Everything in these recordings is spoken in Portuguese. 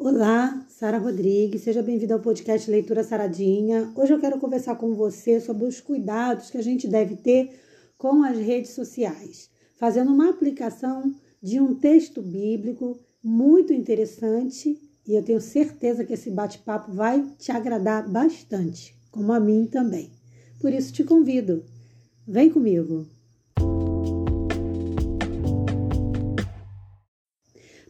Olá, Sara Rodrigues, seja bem-vinda ao podcast Leitura Saradinha. Hoje eu quero conversar com você sobre os cuidados que a gente deve ter com as redes sociais, fazendo uma aplicação de um texto bíblico muito interessante e eu tenho certeza que esse bate-papo vai te agradar bastante, como a mim também. Por isso te convido, vem comigo.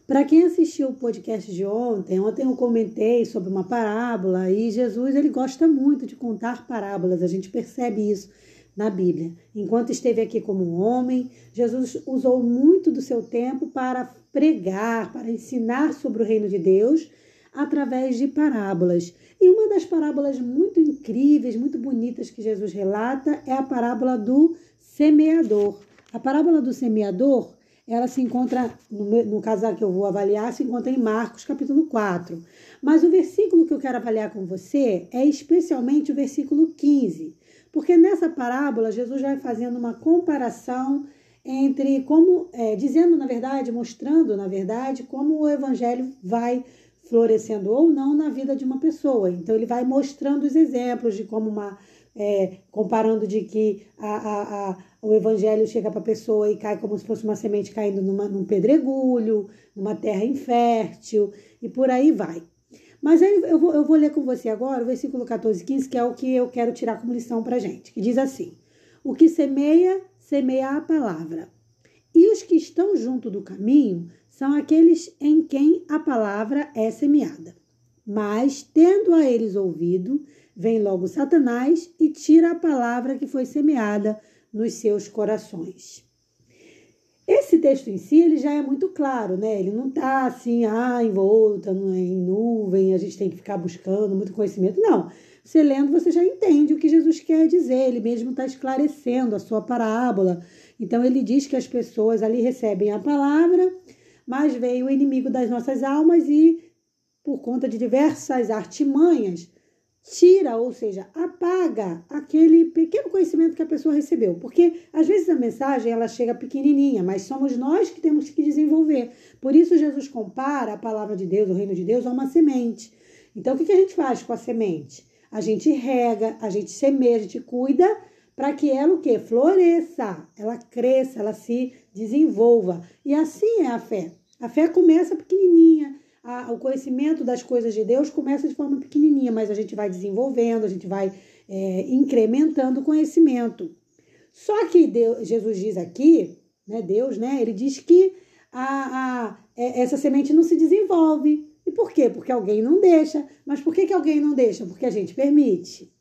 Para quem assistiu o podcast de ontem, ontem eu comentei sobre uma parábola e Jesus ele gosta muito de contar parábolas, a gente percebe isso na Bíblia. Enquanto esteve aqui como homem, Jesus usou muito do seu tempo para pregar, para ensinar sobre o reino de Deus através de parábolas. E uma das parábolas muito incríveis, muito bonitas que Jesus relata é a parábola do semeador. A parábola do semeador ela se encontra, no, caso que eu vou avaliar, se encontra em Marcos capítulo 4. Mas o versículo que eu quero avaliar com você é especialmente o versículo 15, porque nessa parábola Jesus vai fazendo uma comparação entre como, é, dizendo na verdade, mostrando na verdade como o evangelho vai florescendo ou não na vida de uma pessoa. Então ele vai mostrando os exemplos de como uma é, comparando de que a, a, a, o evangelho chega para a pessoa e cai como se fosse uma semente caindo numa, num pedregulho, numa terra infértil e por aí vai. Mas aí eu vou, eu vou ler com você agora o versículo 14 e 15, que é o que eu quero tirar como lição para gente, que diz assim: O que semeia, semeia a palavra. E os que estão junto do caminho são aqueles em quem a palavra é semeada. Mas, tendo a eles ouvido, vem logo Satanás e tira a palavra que foi semeada nos seus corações. Esse texto em si, ele já é muito claro, né? Ele não está assim, ah, envolta em nuvem, a gente tem que ficar buscando muito conhecimento. Não. Você lendo, você já entende o que Jesus quer dizer. Ele mesmo está esclarecendo a sua parábola. Então, ele diz que as pessoas ali recebem a palavra, mas veio o inimigo das nossas almas e, por conta de diversas artimanhas, tira, ou seja, apaga aquele pequeno conhecimento que a pessoa recebeu. Porque às vezes a mensagem ela chega pequenininha, mas somos nós que temos que desenvolver. Por isso Jesus compara a palavra de Deus, o reino de Deus, a uma semente. Então o que a gente faz com a semente? A gente rega, a gente semeia, a gente cuida para que ela o quê? Floresça, ela cresça, ela se desenvolva. E assim é a fé. A fé começa pequenininha, a, o conhecimento das coisas de Deus começa de forma pequenininha, mas a gente vai desenvolvendo, a gente vai é, incrementando o conhecimento. Só que Deus, Jesus diz aqui, né, Deus, né, ele diz que a, a, é, essa semente não se desenvolve. E por quê? Porque alguém não deixa. Mas por que, que alguém não deixa? Porque a gente permite.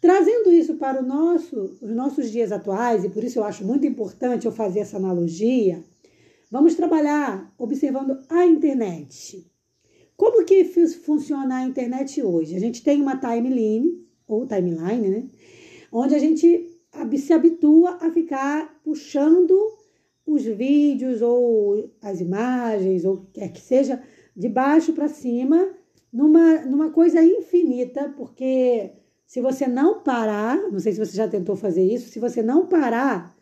Trazendo isso para nosso, os nossos dias atuais, e por isso eu acho muito importante eu fazer essa analogia, Vamos trabalhar observando a internet. Como que funciona a internet hoje? A gente tem uma timeline, ou timeline, né? Onde a gente se habitua a ficar puxando os vídeos ou as imagens, ou quer que seja, de baixo para cima, numa, numa coisa infinita, porque se você não parar, não sei se você já tentou fazer isso, se você não parar,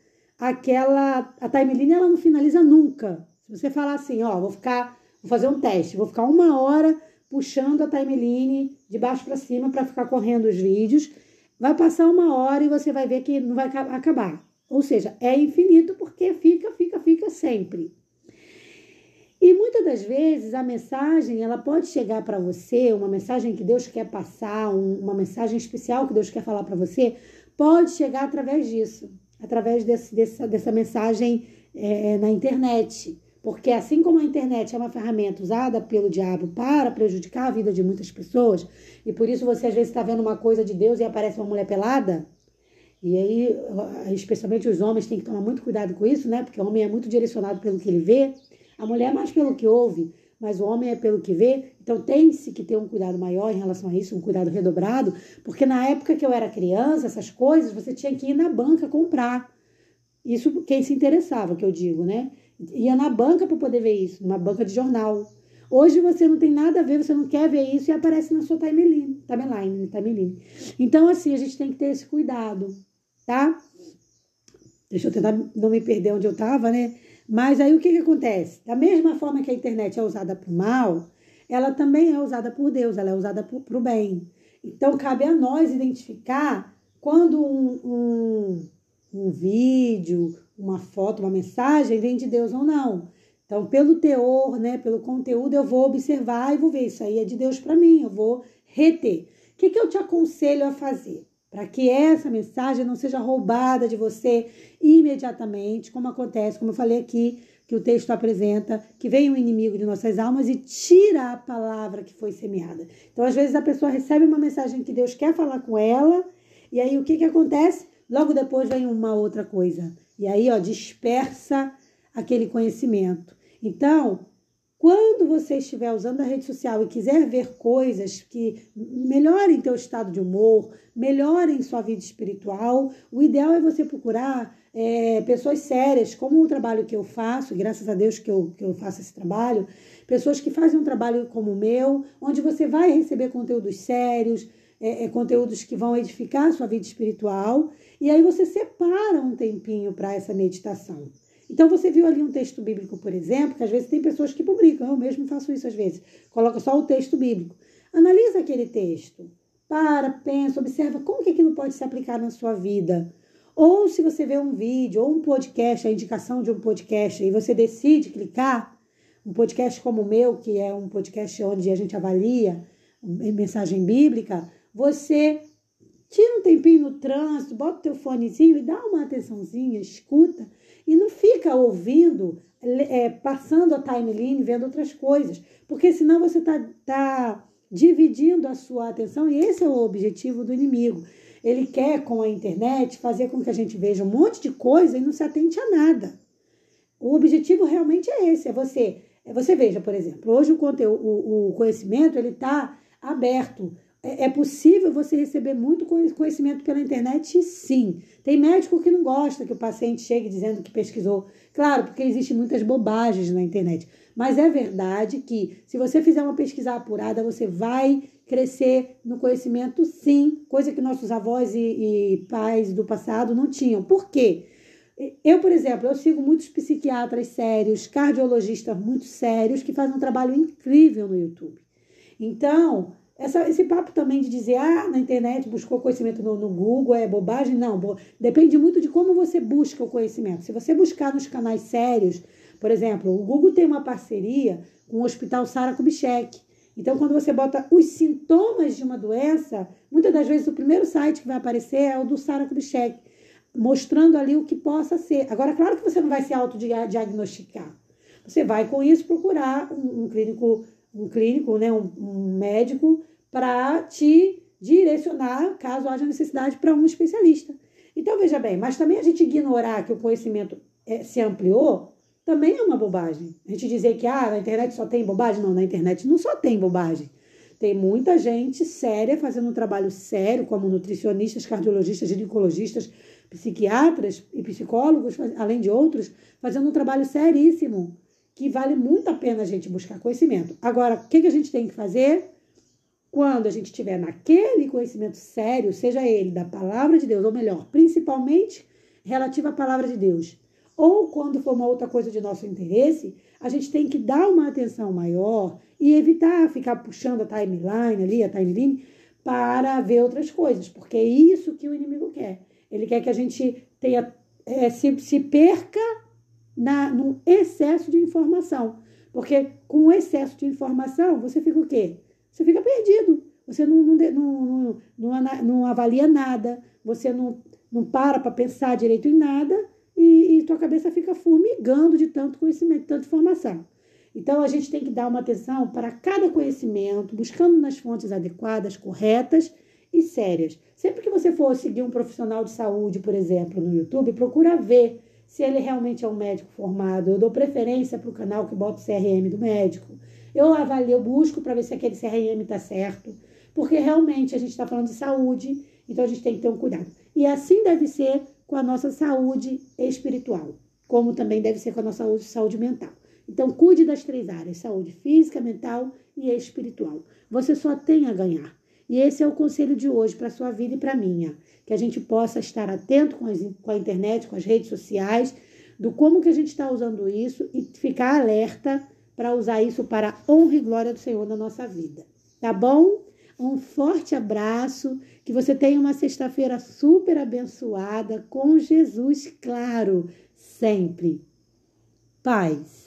aquela. A timeline ela não finaliza nunca. Se você falar assim, ó, vou ficar. Vou fazer um teste, vou ficar uma hora puxando a timeline de baixo para cima para ficar correndo os vídeos. Vai passar uma hora e você vai ver que não vai acabar. Ou seja, é infinito porque fica, fica, fica sempre. E muitas das vezes a mensagem ela pode chegar para você, uma mensagem que Deus quer passar, um, uma mensagem especial que Deus quer falar para você, pode chegar através disso através desse, dessa, dessa mensagem é, na internet. Porque assim como a internet é uma ferramenta usada pelo diabo para prejudicar a vida de muitas pessoas, e por isso você às vezes está vendo uma coisa de Deus e aparece uma mulher pelada, e aí, especialmente os homens têm que tomar muito cuidado com isso, né? Porque o homem é muito direcionado pelo que ele vê, a mulher é mais pelo que ouve mas o homem é pelo que vê. Então tem-se que ter um cuidado maior em relação a isso, um cuidado redobrado, porque na época que eu era criança, essas coisas você tinha que ir na banca comprar. Isso quem se interessava, que eu digo, né? Ia na banca para poder ver isso, numa banca de jornal. Hoje você não tem nada a ver, você não quer ver isso e aparece na sua timeline, timeline, timeline. Então, assim, a gente tem que ter esse cuidado, tá? Deixa eu tentar não me perder onde eu estava, né? Mas aí o que, que acontece? Da mesma forma que a internet é usada para o mal, ela também é usada por Deus, ela é usada para o bem. Então, cabe a nós identificar quando um, um, um vídeo, uma foto, uma mensagem vem de Deus ou não. Então, pelo teor, né, pelo conteúdo, eu vou observar e vou ver isso aí é de Deus para mim, eu vou reter. O que, que eu te aconselho a fazer? Para que essa mensagem não seja roubada de você imediatamente, como acontece, como eu falei aqui, que o texto apresenta, que vem o um inimigo de nossas almas e tira a palavra que foi semeada. Então, às vezes, a pessoa recebe uma mensagem que Deus quer falar com ela, e aí o que, que acontece? Logo depois vem uma outra coisa. E aí, ó, dispersa aquele conhecimento. Então, quando você estiver usando a rede social e quiser ver coisas que melhorem teu estado de humor, melhorem sua vida espiritual, o ideal é você procurar é, pessoas sérias, como o trabalho que eu faço, graças a Deus que eu, que eu faço esse trabalho, pessoas que fazem um trabalho como o meu, onde você vai receber conteúdos sérios, é, é, conteúdos que vão edificar a sua vida espiritual, e aí você separa um tempinho para essa meditação. Então você viu ali um texto bíblico, por exemplo, que às vezes tem pessoas que publicam, eu mesmo faço isso às vezes, coloca só o texto bíblico. Analisa aquele texto, para, pensa, observa como que aquilo pode se aplicar na sua vida. Ou se você vê um vídeo ou um podcast, a indicação de um podcast, e você decide clicar, um podcast como o meu, que é um podcast onde a gente avalia mensagem bíblica, você tira um tempinho no trânsito, bota o teu fonezinho e dá uma atençãozinha, escuta, e não fica ouvindo, é, passando a timeline, vendo outras coisas, porque senão você está tá dividindo a sua atenção, e esse é o objetivo do inimigo. Ele quer, com a internet, fazer com que a gente veja um monte de coisa e não se atente a nada. O objetivo realmente é esse, é você. É você veja, por exemplo, hoje o conteúdo, o, o conhecimento ele está aberto. É, é possível você receber muito conhecimento pela internet? Sim. Tem médico que não gosta que o paciente chegue dizendo que pesquisou. Claro, porque existem muitas bobagens na internet. Mas é verdade que, se você fizer uma pesquisa apurada, você vai crescer no conhecimento, sim, coisa que nossos avós e, e pais do passado não tinham. Por quê? Eu, por exemplo, eu sigo muitos psiquiatras sérios, cardiologistas muito sérios, que fazem um trabalho incrível no YouTube. Então, essa, esse papo também de dizer, ah, na internet buscou conhecimento no, no Google, é bobagem, não. Bo, depende muito de como você busca o conhecimento. Se você buscar nos canais sérios, por exemplo, o Google tem uma parceria com o Hospital Sara Kubitschek. Então, quando você bota os sintomas de uma doença, muitas das vezes o primeiro site que vai aparecer é o do Sara Kubitschek, mostrando ali o que possa ser. Agora, claro que você não vai se autodiagnosticar. Você vai, com isso, procurar um, um clínico, um clínico, né, um, um médico, para te direcionar, caso haja necessidade, para um especialista. Então, veja bem, mas também a gente ignorar que o conhecimento é, se ampliou, também é uma bobagem. A gente dizer que ah, na internet só tem bobagem. Não, na internet não só tem bobagem. Tem muita gente séria fazendo um trabalho sério, como nutricionistas, cardiologistas, ginecologistas, psiquiatras e psicólogos, além de outros, fazendo um trabalho seríssimo, que vale muito a pena a gente buscar conhecimento. Agora, o que, que a gente tem que fazer? Quando a gente estiver naquele conhecimento sério, seja ele da palavra de Deus, ou melhor, principalmente relativo à palavra de Deus, ou quando for uma outra coisa de nosso interesse, a gente tem que dar uma atenção maior e evitar ficar puxando a timeline ali, a timeline, para ver outras coisas, porque é isso que o inimigo quer. Ele quer que a gente tenha, é, se, se perca na, no excesso de informação. Porque com o excesso de informação, você fica o quê? Você fica perdido. Você não, não, não, não, não avalia nada, você não, não para para pensar direito em nada e, e tua cabeça fica formigando de tanto conhecimento, tanta informação. Então a gente tem que dar uma atenção para cada conhecimento, buscando nas fontes adequadas, corretas e sérias. Sempre que você for seguir um profissional de saúde, por exemplo, no YouTube, procura ver se ele realmente é um médico formado. Eu dou preferência para o canal que bota o CRM do médico. Eu avalio, eu busco para ver se aquele CRM está certo, porque realmente a gente está falando de saúde, então a gente tem que ter um cuidado. E assim deve ser com a nossa saúde espiritual, como também deve ser com a nossa saúde, saúde mental. Então, cuide das três áreas: saúde física, mental e espiritual. Você só tem a ganhar. E esse é o conselho de hoje para a sua vida e para a minha. Que a gente possa estar atento com, as, com a internet, com as redes sociais, do como que a gente está usando isso e ficar alerta para usar isso para a honra e glória do Senhor na nossa vida. Tá bom? Um forte abraço, que você tenha uma sexta-feira super abençoada com Jesus, claro, sempre. Paz.